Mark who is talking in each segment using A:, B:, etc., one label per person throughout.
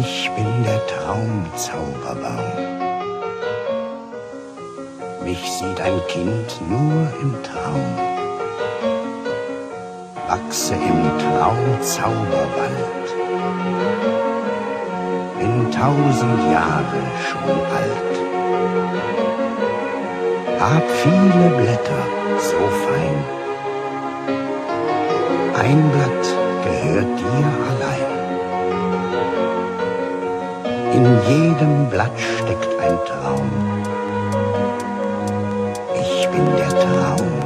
A: Ich bin der Traumzauberbaum. Mich sieht ein Kind nur im Traum. Wachse im Traumzauberwald. Bin tausend Jahre schon alt. Hab viele Blätter so fein. Ein Blatt gehört dir allein. In jedem Blatt steckt ein Traum. Ich bin der Traumzauberbaum.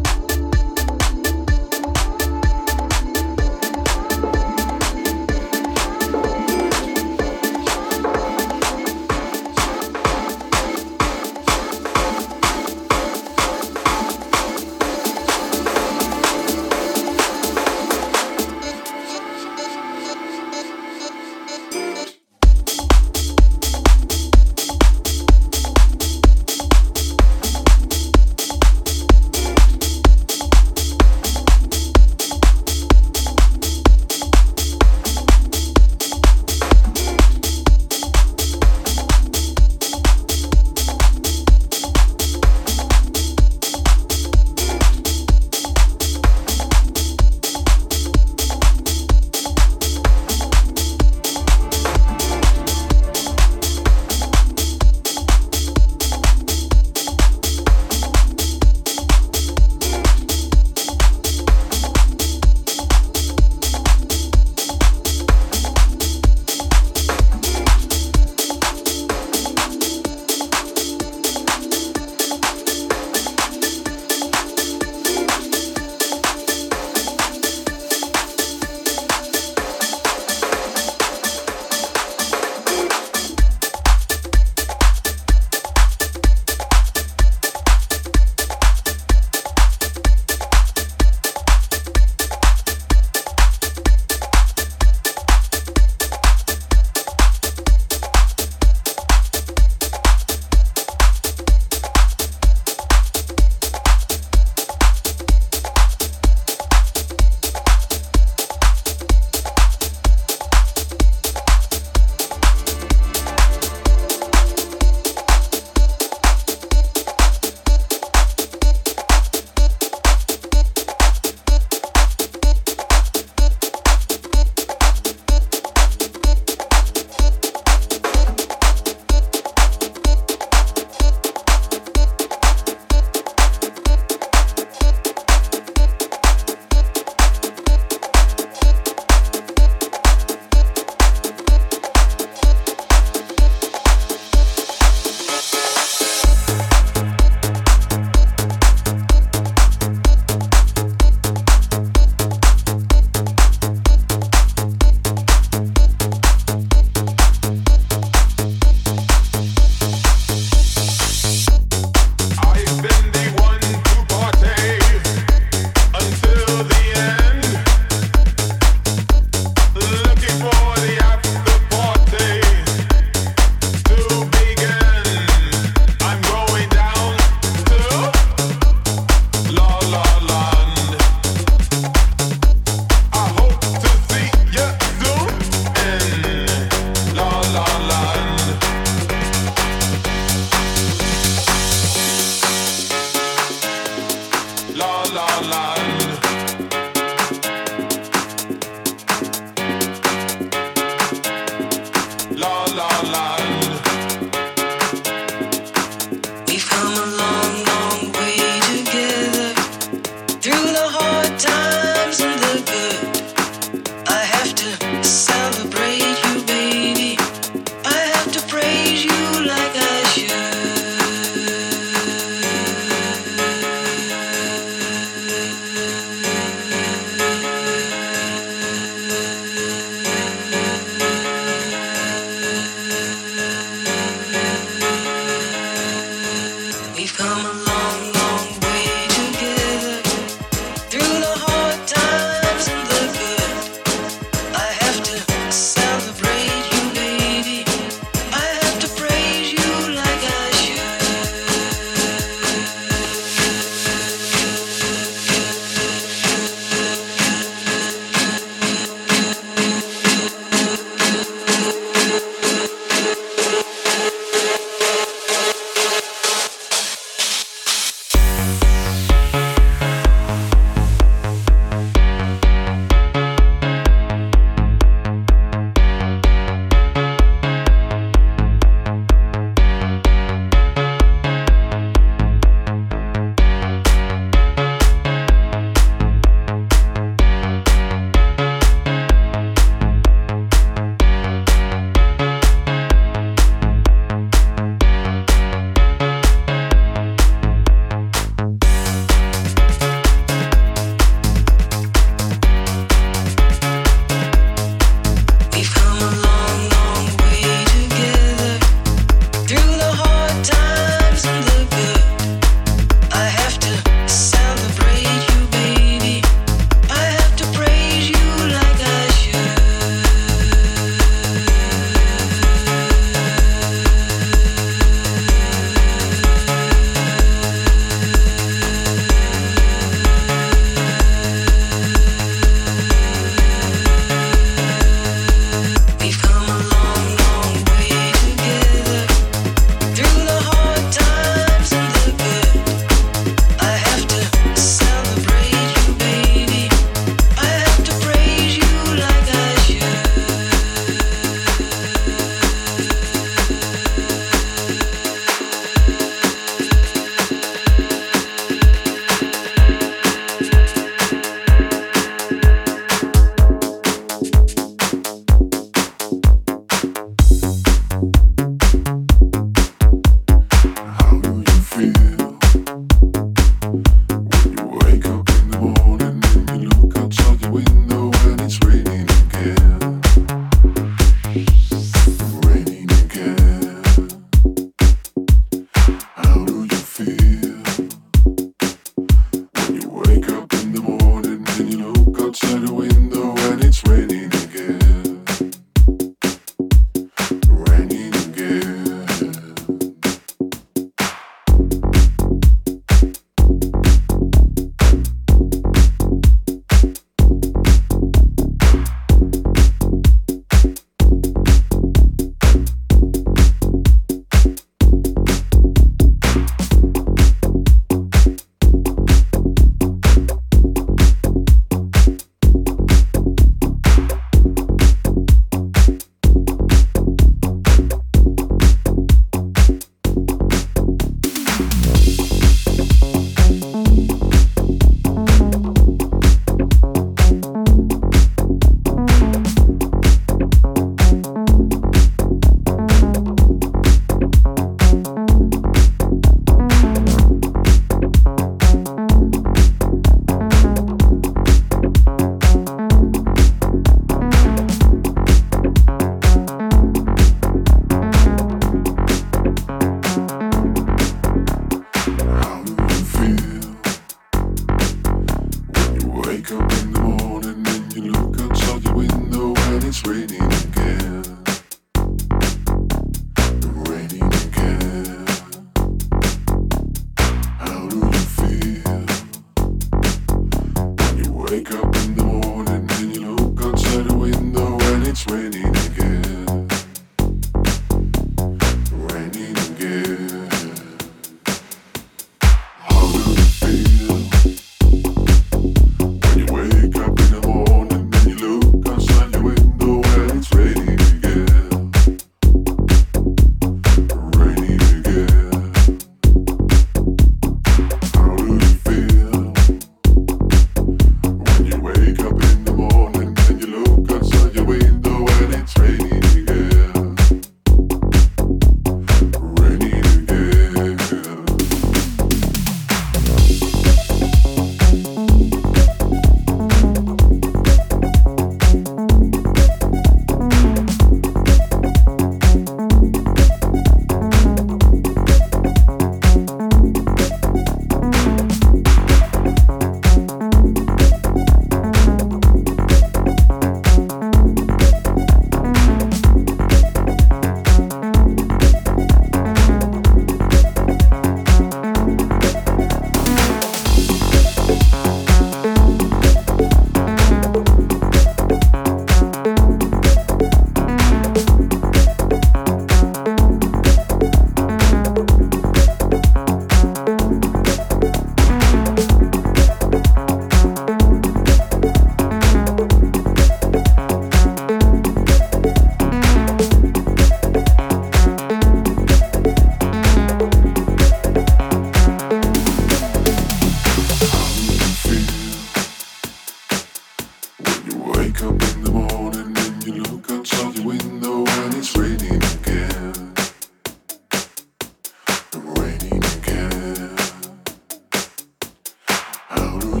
B: How do you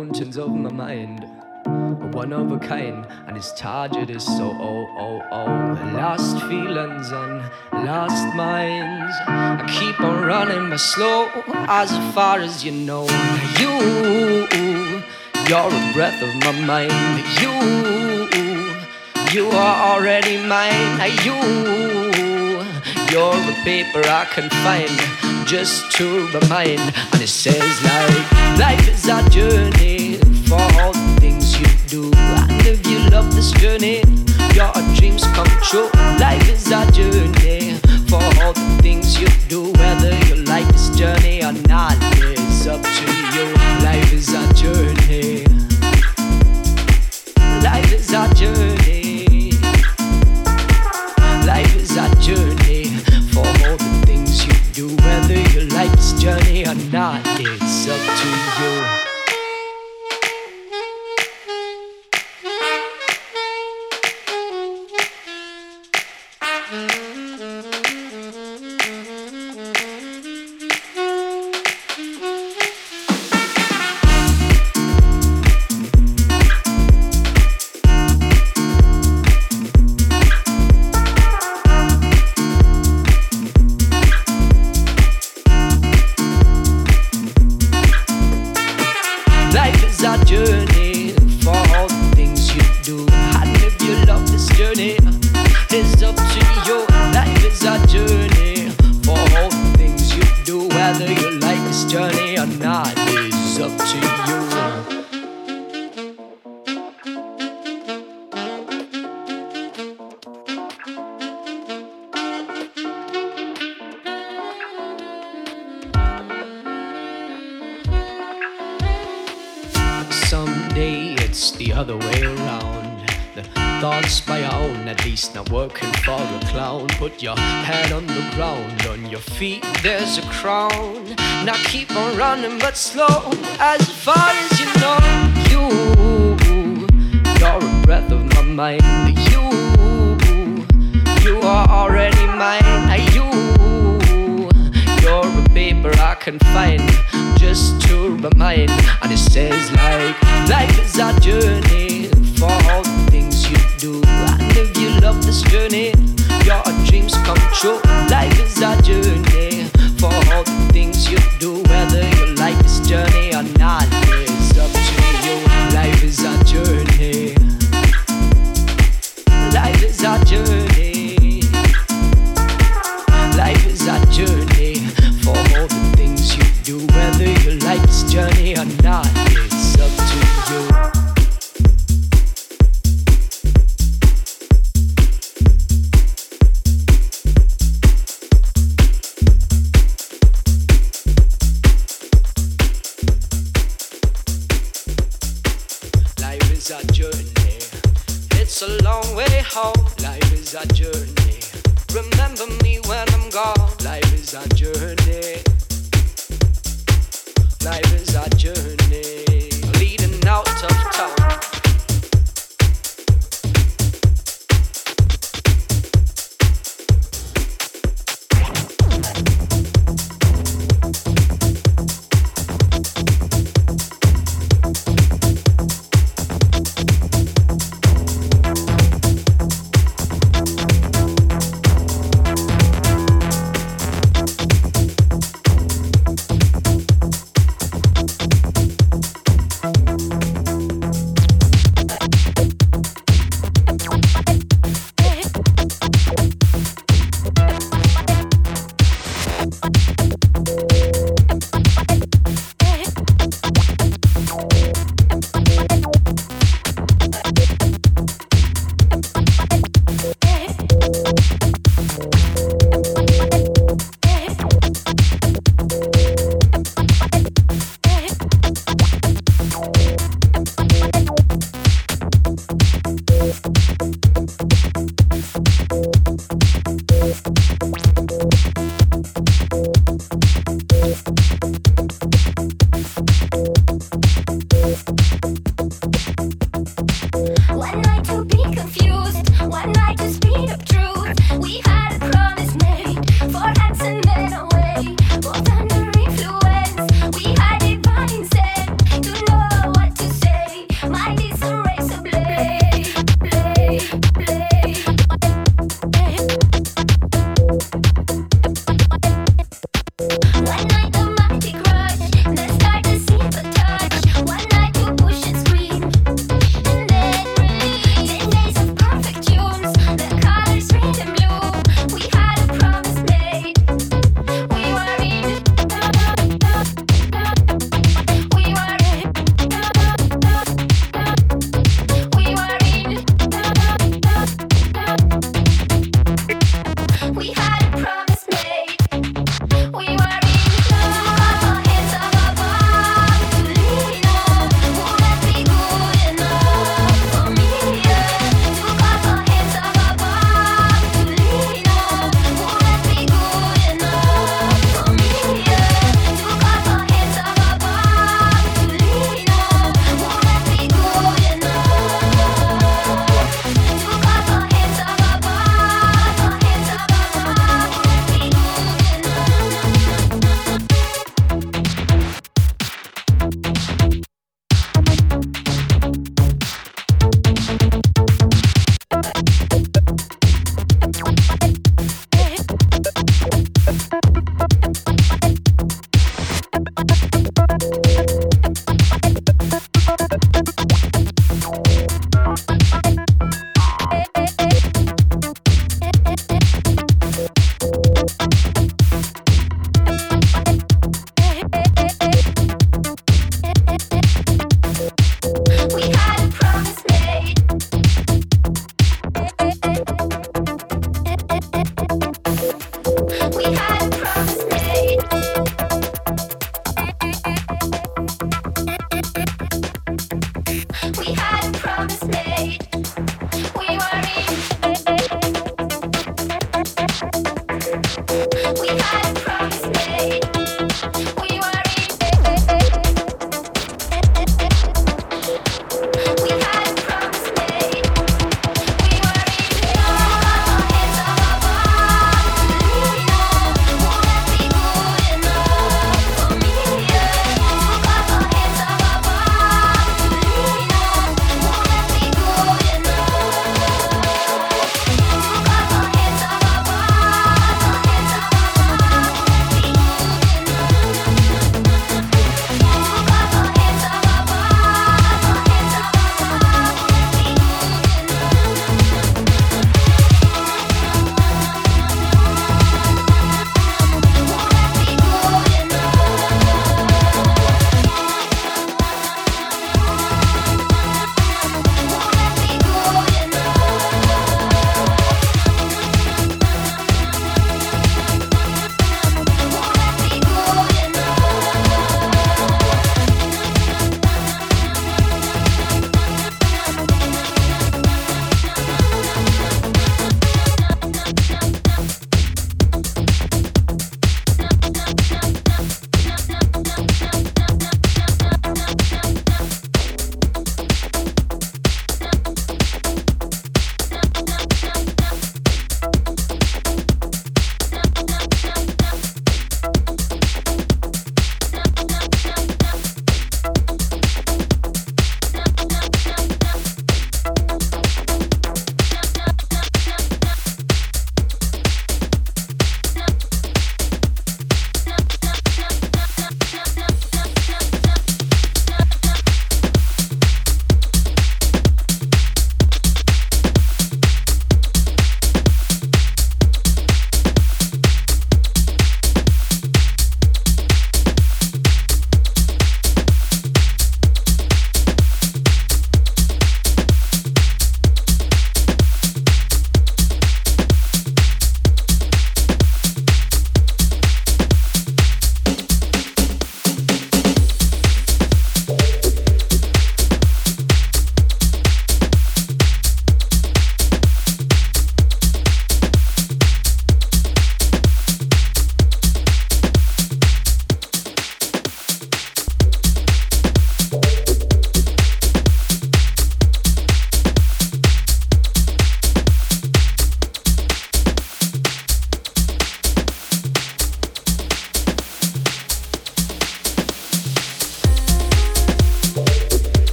C: mountains of my mind. One of a kind, and his target is so oh oh oh. Lost feelings and lost minds. I keep on running, but slow as far as you know. You, you're a breath of my mind. You, you are already mine. You, you're a paper I can find just to remind. And it says like life is a journey for all the things you do. And if you love this journey, your dreams come true. Life is a journey for all the things you do. Whether you like this journey or not,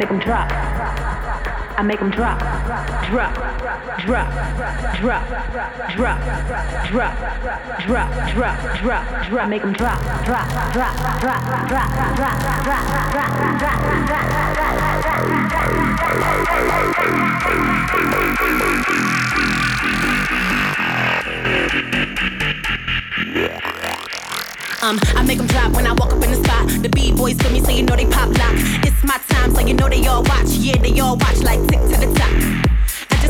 D: make them drop. I make them drop. Drop. Drop. Drop. Drop. Drop. Drop. Drop. Drop. Drop. Make them drop. Drop. Drop. Drop. Drop. Drop. Drop. Drop.
E: Um, I make them drop when I walk up in the spot. The B-boys for me, so you know they pop lock. It's my time, so you know they all watch. Yeah, they all watch like tick to the top.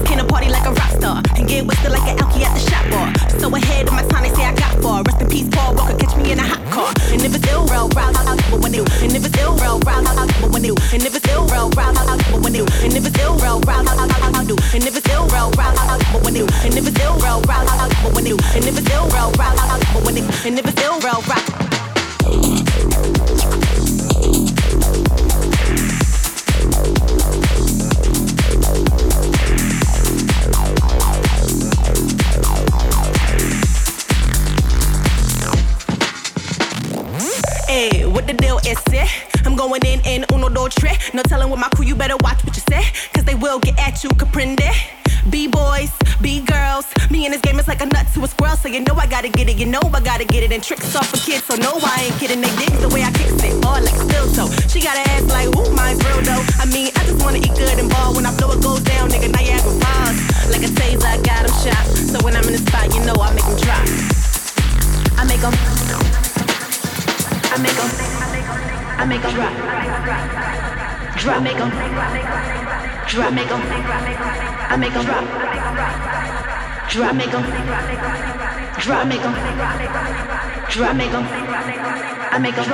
E: I just came to party like a rock star and get wasted like an alky at the shop bar. So ahead of my time, they say I got far. Rest in peace, Paul Walker, catch me in a hot car. And if it's ill, real, round, but when they do. And if it's ill, real, round, but when they do. And if it's ill, real, round, but when they do. And if it's ill, real, round, do. And if it's ill, real, round, but when they do. And if it's ill, when they do. And if it's ill, real, round, but when they do. And if it's ill. What the deal is it? I'm going in in uno dos tres. No telling with my crew, you better watch what you say. Cause they will get at you, comprende? B-boys, B-girls. Me and this game is like a nut to a squirrel. So you know I gotta get it, you know I gotta get it. And tricks off for kids, so no, I ain't kidding. They dig the way I kick it, all like toe. She got ass like, ooh, my real though. I mean, I just wanna eat good and ball. When I blow it goes down, nigga, Niagara Falls. Like a taser, I got them shot. So when I'm in the spot, you know I make them drop. I make them. I make them. I make them drop. Drop, make them. Drop, make them. I make them drop. Drop, make them. Drop, make them. Drop, make them. I make them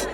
E: drop.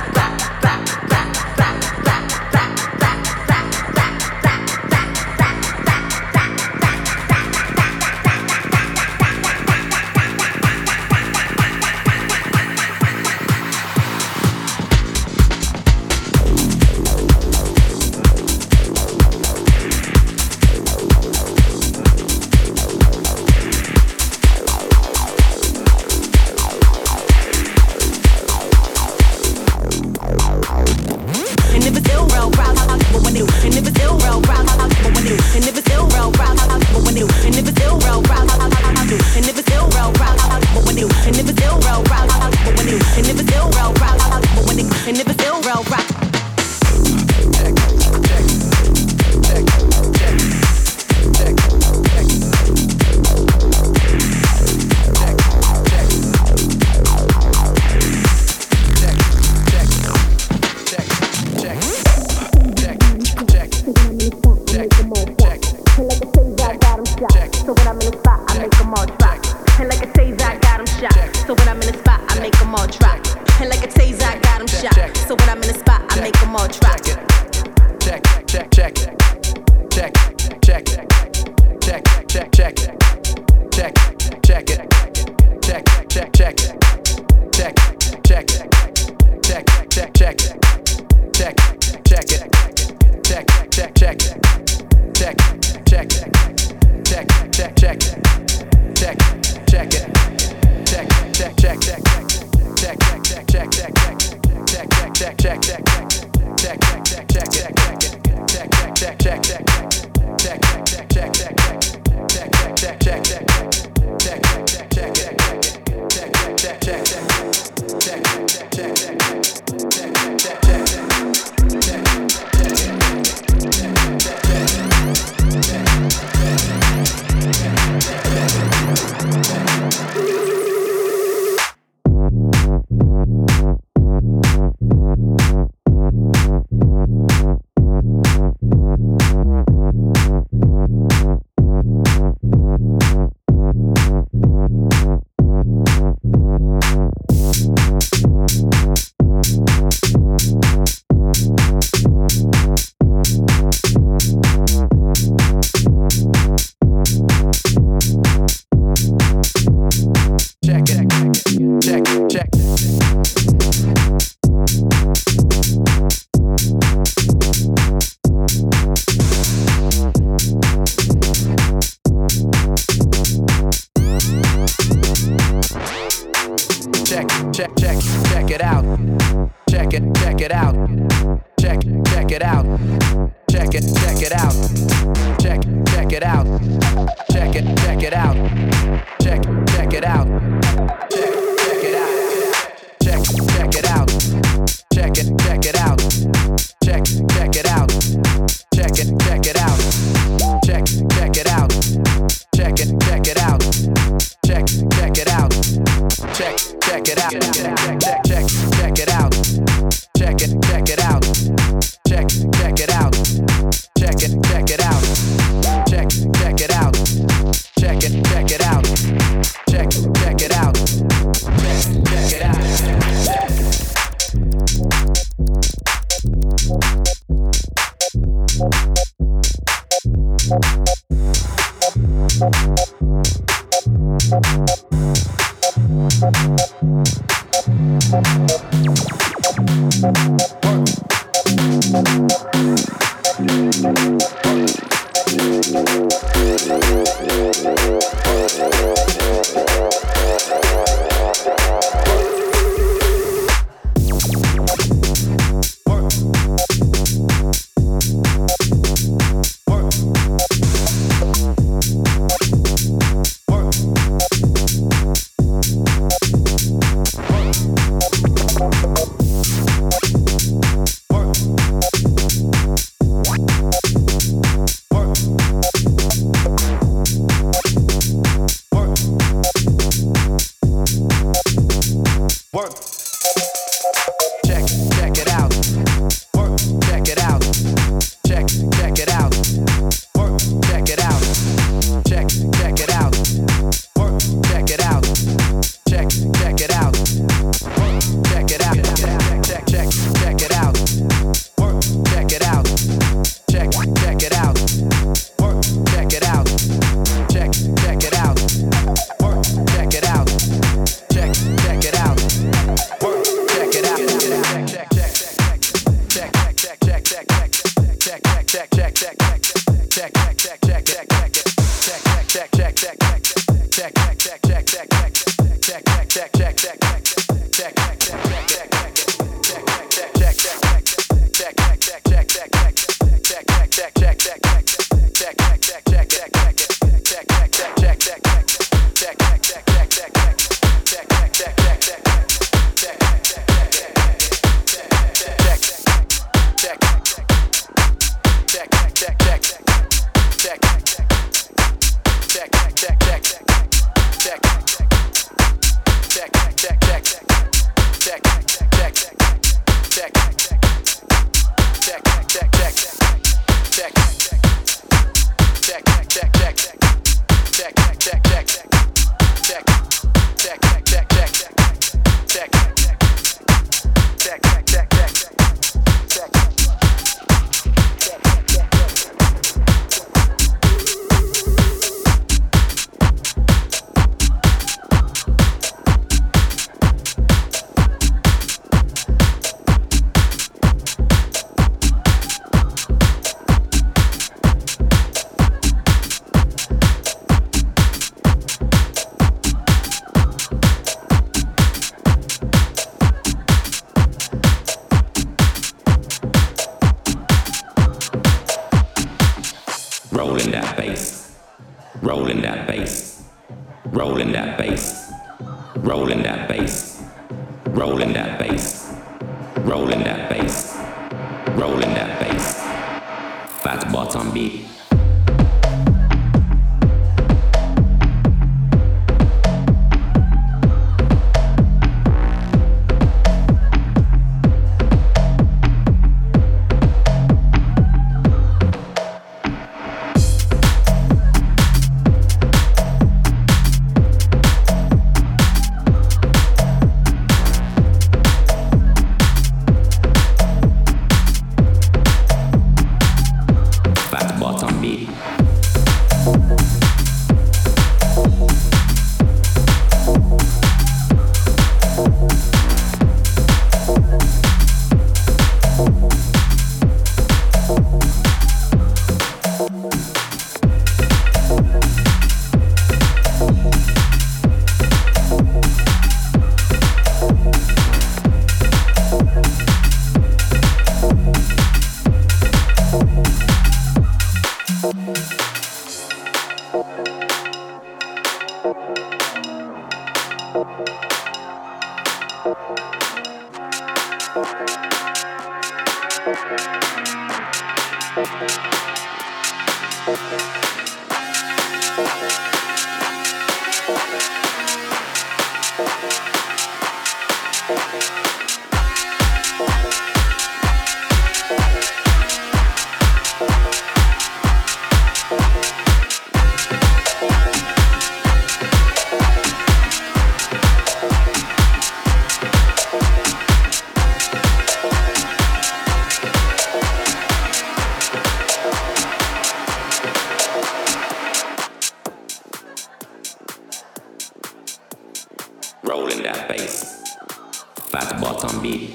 F: Palm